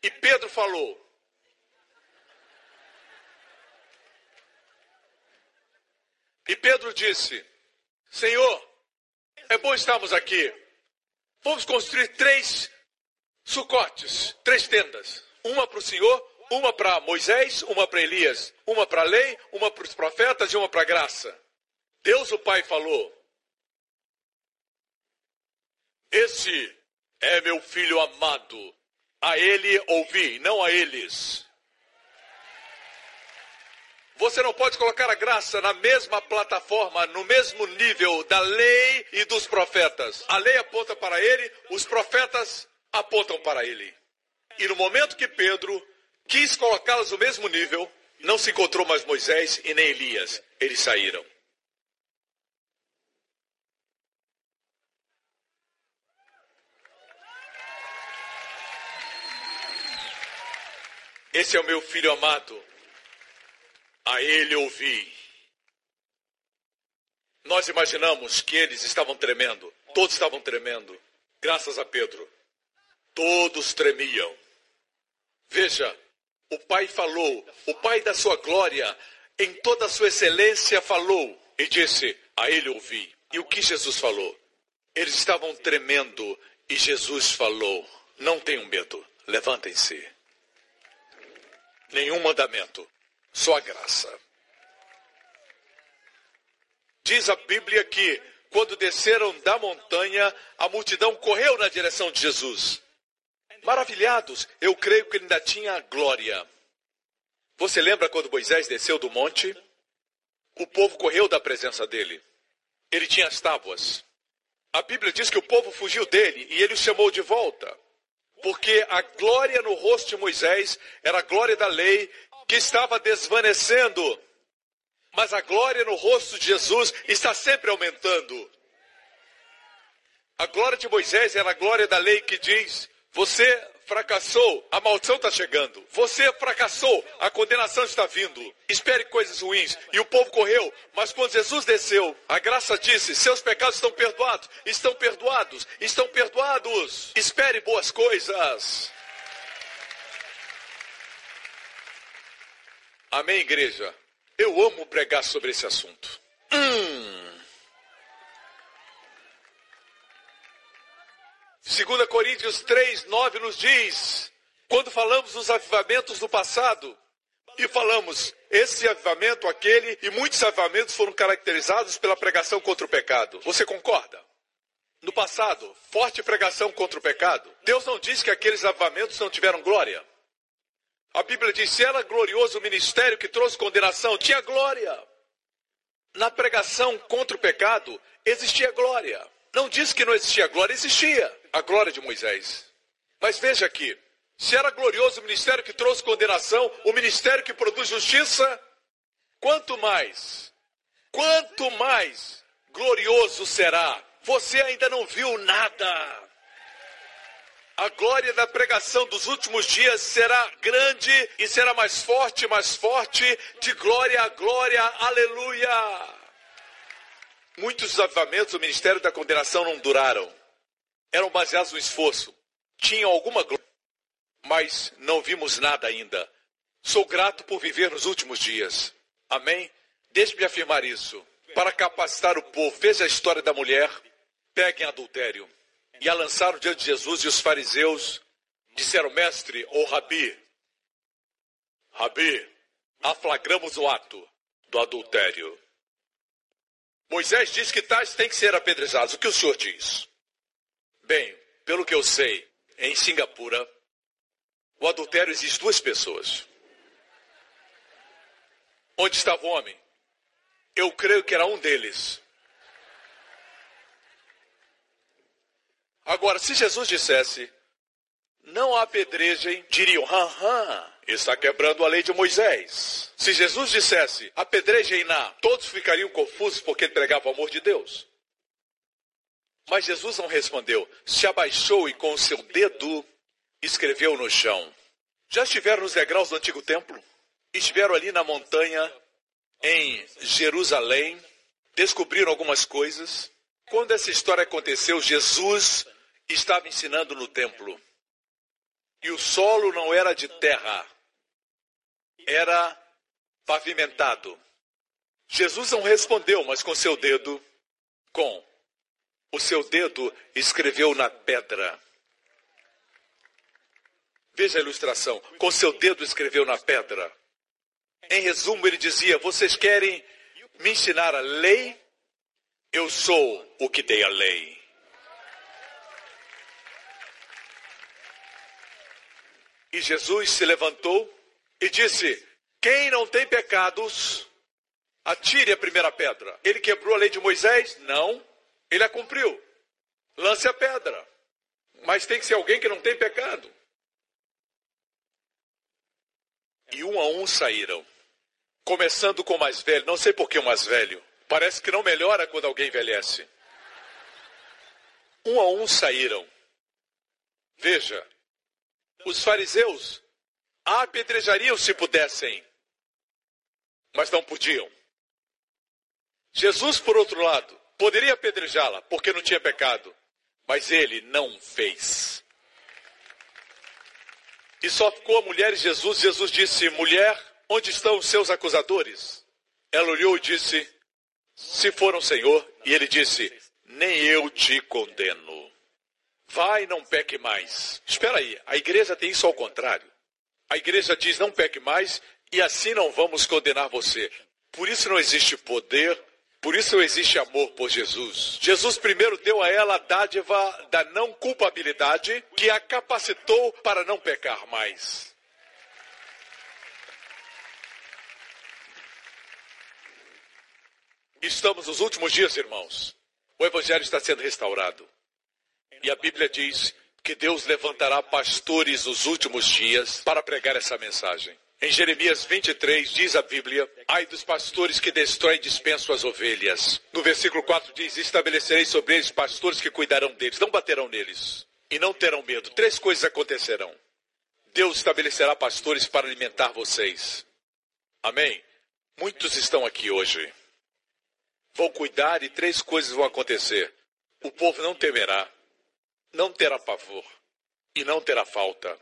E Pedro falou. E Pedro disse: Senhor, é bom estarmos aqui. Vamos construir três sucotes, três tendas. Uma para o Senhor, uma para Moisés, uma para Elias, uma para a lei, uma para os profetas e uma para a graça. Deus o Pai falou: Esse é meu filho amado, a ele ouvi, não a eles. Você não pode colocar a graça na mesma plataforma, no mesmo nível da lei e dos profetas. A lei aponta para ele, os profetas apontam para ele. E no momento que Pedro quis colocá-los no mesmo nível, não se encontrou mais Moisés e nem Elias. Eles saíram. Esse é o meu filho amado. A ele ouvi. Nós imaginamos que eles estavam tremendo. Todos estavam tremendo. Graças a Pedro. Todos tremiam. Veja, o Pai falou, o Pai da sua glória, em toda a sua excelência, falou e disse: A ele ouvi. E o que Jesus falou? Eles estavam tremendo e Jesus falou: Não tenham medo, levantem-se. Nenhum mandamento, só a graça. Diz a Bíblia que, quando desceram da montanha, a multidão correu na direção de Jesus. Maravilhados, eu creio que ele ainda tinha glória. Você lembra quando Moisés desceu do monte? O povo correu da presença dele. Ele tinha as tábuas. A Bíblia diz que o povo fugiu dele e ele o chamou de volta. Porque a glória no rosto de Moisés era a glória da lei que estava desvanecendo mas a glória no rosto de Jesus está sempre aumentando. A glória de Moisés era a glória da lei que diz: você fracassou, a maldição está chegando. Você fracassou, a condenação está vindo. Espere coisas ruins. E o povo correu. Mas quando Jesus desceu, a graça disse: Seus pecados estão perdoados. Estão perdoados. Estão perdoados. Espere boas coisas. Amém, igreja? Eu amo pregar sobre esse assunto. Hum. 2 Coríntios 3, 9 nos diz, quando falamos dos avivamentos do passado, e falamos, esse avivamento, aquele, e muitos avivamentos foram caracterizados pela pregação contra o pecado. Você concorda? No passado, forte pregação contra o pecado. Deus não diz que aqueles avivamentos não tiveram glória. A Bíblia diz: se era glorioso o ministério que trouxe condenação, tinha glória. Na pregação contra o pecado, existia glória. Não diz que não existia glória, existia a glória de Moisés. Mas veja aqui: se era glorioso o ministério que trouxe condenação, o ministério que produz justiça, quanto mais, quanto mais glorioso será. Você ainda não viu nada. A glória da pregação dos últimos dias será grande e será mais forte, mais forte, de glória a glória, aleluia. Muitos avivamentos do ministério da condenação não duraram. Eram baseados no esforço. Tinham alguma glória, mas não vimos nada ainda. Sou grato por viver nos últimos dias. Amém? Deixe-me afirmar isso. Para capacitar o povo, veja a história da mulher. Peguem adultério e a lançaram diante de Jesus e os fariseus disseram, mestre ou rabi, rabi, aflagramos o ato do adultério. Moisés diz que tais têm que ser apedrejados. O que o senhor diz? Bem, pelo que eu sei, em Singapura, o adultério existe duas pessoas. Onde estava o homem? Eu creio que era um deles. Agora, se Jesus dissesse, não apedrejem, diriam, haha, está quebrando a lei de Moisés. Se Jesus dissesse, apedrejem-na, todos ficariam confusos porque ele pregava o amor de Deus. Mas Jesus não respondeu, se abaixou e com o seu dedo escreveu no chão. Já estiveram nos degraus do antigo templo? Estiveram ali na montanha, em Jerusalém, descobriram algumas coisas. Quando essa história aconteceu, Jesus estava ensinando no templo. E o solo não era de terra, era pavimentado. Jesus não respondeu, mas com seu dedo, com o seu dedo, escreveu na pedra. Veja a ilustração. Com seu dedo escreveu na pedra. Em resumo, ele dizia: Vocês querem me ensinar a lei? Eu sou o que dei a lei. E Jesus se levantou e disse: Quem não tem pecados, atire a primeira pedra. Ele quebrou a lei de Moisés? Não. Ele a cumpriu. Lance a pedra. Mas tem que ser alguém que não tem pecado. E um a um saíram. Começando com o mais velho. Não sei por que o mais velho. Parece que não melhora quando alguém envelhece. Um a um saíram. Veja, os fariseus apedrejariam se pudessem, mas não podiam. Jesus, por outro lado, poderia apedrejá-la porque não tinha pecado, mas ele não fez. E só ficou a mulher e Jesus. Jesus disse: Mulher, onde estão os seus acusadores? Ela olhou e disse: Se foram, Senhor. E ele disse: Nem eu te condeno. Vai, não peque mais. Espera aí, a igreja tem isso ao contrário. A igreja diz: Não peque mais e assim não vamos condenar você. Por isso não existe poder, por isso existe amor por Jesus. Jesus primeiro deu a ela a dádiva da não culpabilidade, que a capacitou para não pecar mais. Estamos nos últimos dias, irmãos. O Evangelho está sendo restaurado. E a Bíblia diz que Deus levantará pastores nos últimos dias para pregar essa mensagem. Em Jeremias 23 diz a Bíblia: Ai dos pastores que destroem e dispensam as ovelhas. No versículo 4 diz: Estabelecerei sobre eles pastores que cuidarão deles, não baterão neles e não terão medo. Três coisas acontecerão. Deus estabelecerá pastores para alimentar vocês. Amém? Muitos estão aqui hoje. Vão cuidar e três coisas vão acontecer. O povo não temerá, não terá pavor e não terá falta.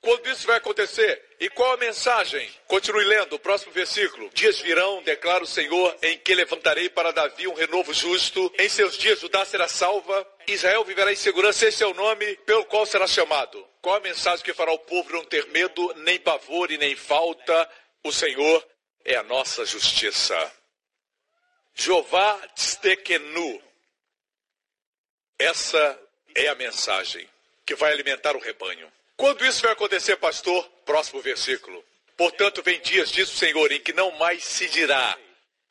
Quando isso vai acontecer? E qual a mensagem? Continue lendo o próximo versículo. Dias virão, declara o Senhor, em que levantarei para Davi um renovo justo. Em seus dias Judá será salva. Israel viverá em segurança. Esse é o nome pelo qual será chamado. Qual a mensagem que fará o povo não ter medo, nem pavor e nem falta? O Senhor é a nossa justiça. Jeová Tztekenu. Essa é a mensagem que vai alimentar o rebanho. Quando isso vai acontecer, pastor? Próximo versículo. Portanto, vem dias, diz o Senhor, em que não mais se dirá,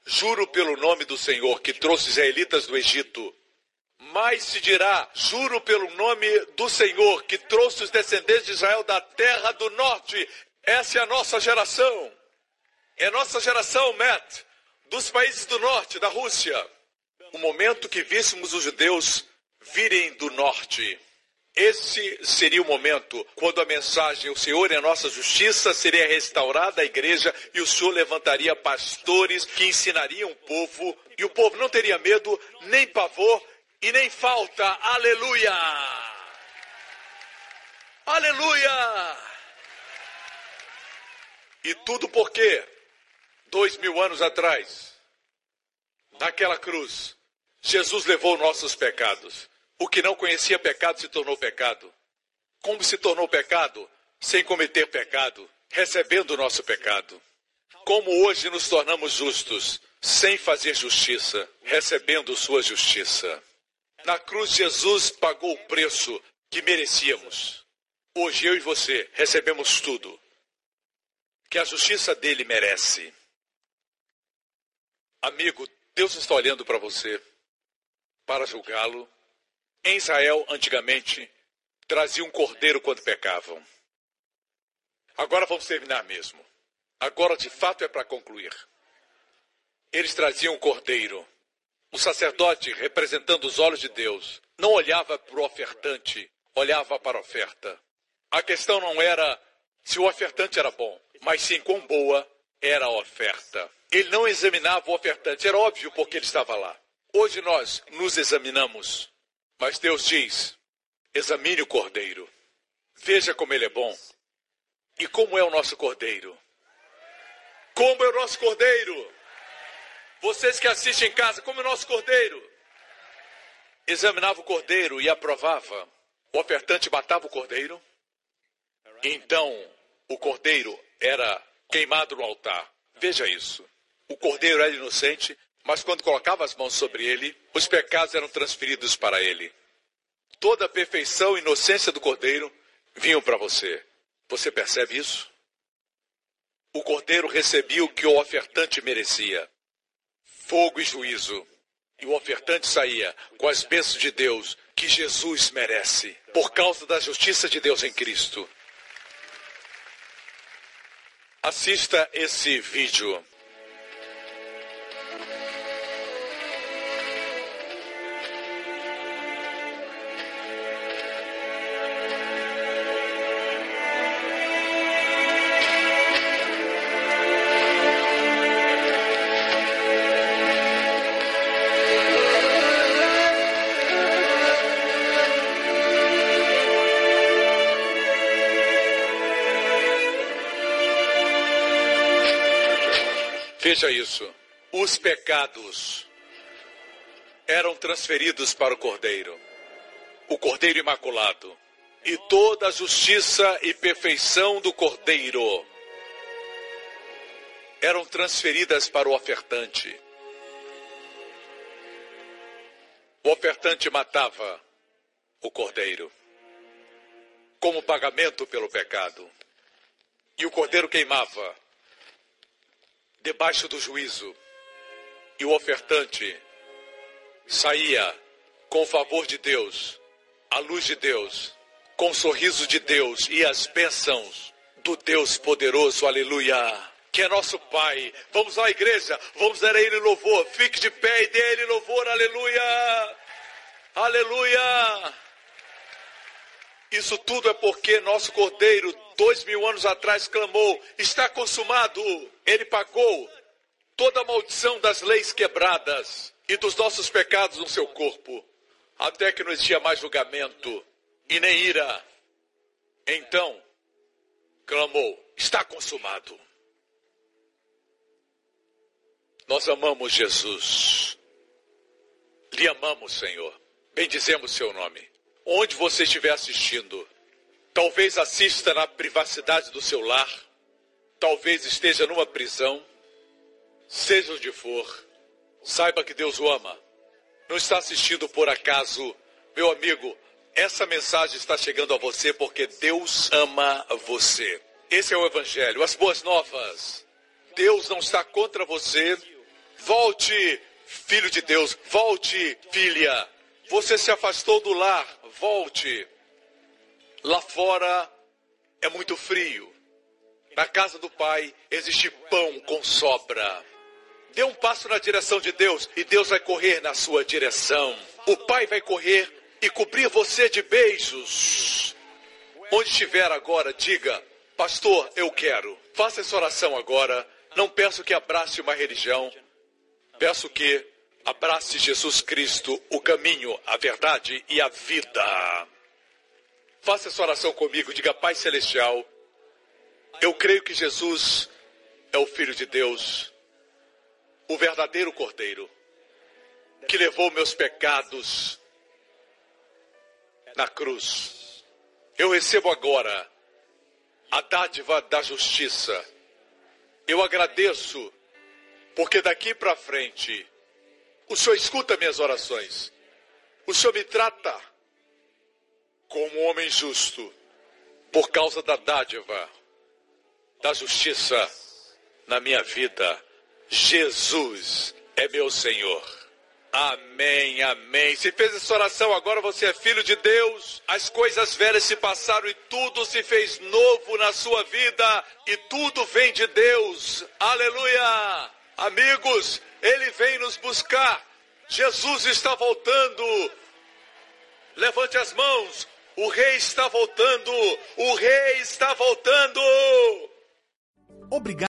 juro pelo nome do Senhor que trouxe israelitas do Egito. Mais se dirá, juro pelo nome do Senhor que trouxe os descendentes de Israel da terra do norte. Essa é a nossa geração. É a nossa geração, Matt, dos países do norte, da Rússia. O momento que víssemos os judeus virem do norte esse seria o momento quando a mensagem, o Senhor é nossa justiça, seria restaurada a igreja e o Senhor levantaria pastores que ensinariam o povo e o povo não teria medo, nem pavor e nem falta. Aleluia! Aleluia! E tudo porque, dois mil anos atrás, naquela cruz, Jesus levou nossos pecados. O que não conhecia pecado se tornou pecado. Como se tornou pecado? Sem cometer pecado, recebendo o nosso pecado. Como hoje nos tornamos justos, sem fazer justiça, recebendo sua justiça. Na cruz, Jesus pagou o preço que merecíamos. Hoje, eu e você recebemos tudo que a justiça dele merece. Amigo, Deus está olhando para você para julgá-lo em Israel, antigamente, traziam um cordeiro quando pecavam. Agora vamos terminar mesmo. Agora, de fato, é para concluir. Eles traziam um cordeiro. O sacerdote, representando os olhos de Deus, não olhava para o ofertante, olhava para a oferta. A questão não era se o ofertante era bom, mas sim quão boa era a oferta. Ele não examinava o ofertante, era óbvio porque ele estava lá. Hoje nós nos examinamos mas Deus diz: examine o cordeiro, veja como ele é bom. E como é o nosso cordeiro? Como é o nosso cordeiro? Vocês que assistem em casa, como é o nosso cordeiro? Examinava o cordeiro e aprovava. O ofertante matava o cordeiro. Então, o cordeiro era queimado no altar. Veja isso. O cordeiro era inocente, mas quando colocava as mãos sobre ele, os pecados eram transferidos para ele. Toda a perfeição e inocência do cordeiro vinham para você. Você percebe isso? O cordeiro recebia o que o ofertante merecia: fogo e juízo. E o ofertante saía com as bênçãos de Deus que Jesus merece, por causa da justiça de Deus em Cristo. Assista esse vídeo. Veja isso. Os pecados eram transferidos para o Cordeiro, o Cordeiro Imaculado. E toda a justiça e perfeição do Cordeiro eram transferidas para o ofertante. O ofertante matava o cordeiro como pagamento pelo pecado. E o cordeiro queimava debaixo do juízo. E o ofertante saía com o favor de Deus, a luz de Deus, com o sorriso de Deus e as bênçãos do Deus poderoso. Aleluia que é nosso Pai. Vamos à igreja, vamos dar a Ele louvor. Fique de pé e dê a Ele louvor, aleluia! Aleluia! Isso tudo é porque nosso Cordeiro, dois mil anos atrás, clamou: está consumado. Ele pagou toda a maldição das leis quebradas e dos nossos pecados no seu corpo, até que não existia mais julgamento e nem ira. Então, clamou: está consumado. Nós amamos Jesus. Lhe amamos, Senhor. Bendizemos seu nome. Onde você estiver assistindo, talvez assista na privacidade do seu lar, talvez esteja numa prisão, seja onde for, saiba que Deus o ama. Não está assistindo por acaso, meu amigo. Essa mensagem está chegando a você porque Deus ama você. Esse é o Evangelho, as boas novas. Deus não está contra você, Volte, filho de Deus, volte, filha. Você se afastou do lar, volte. Lá fora é muito frio. Na casa do Pai existe pão com sobra. Dê um passo na direção de Deus e Deus vai correr na sua direção. O Pai vai correr e cobrir você de beijos. Onde estiver agora, diga: Pastor, eu quero. Faça essa oração agora. Não peço que abrace uma religião. Peço que abrace Jesus Cristo, o caminho, a verdade e a vida. Faça essa oração comigo, diga Pai Celestial, eu creio que Jesus é o Filho de Deus, o verdadeiro Cordeiro, que levou meus pecados na cruz. Eu recebo agora a dádiva da justiça. Eu agradeço porque daqui para frente, o Senhor escuta minhas orações. O Senhor me trata como homem justo, por causa da dádiva, da justiça na minha vida. Jesus é meu Senhor. Amém, amém. Se fez essa oração, agora você é filho de Deus. As coisas velhas se passaram e tudo se fez novo na sua vida. E tudo vem de Deus. Aleluia. Amigos, ele vem nos buscar. Jesus está voltando. Levante as mãos. O rei está voltando. O rei está voltando. Obrigado.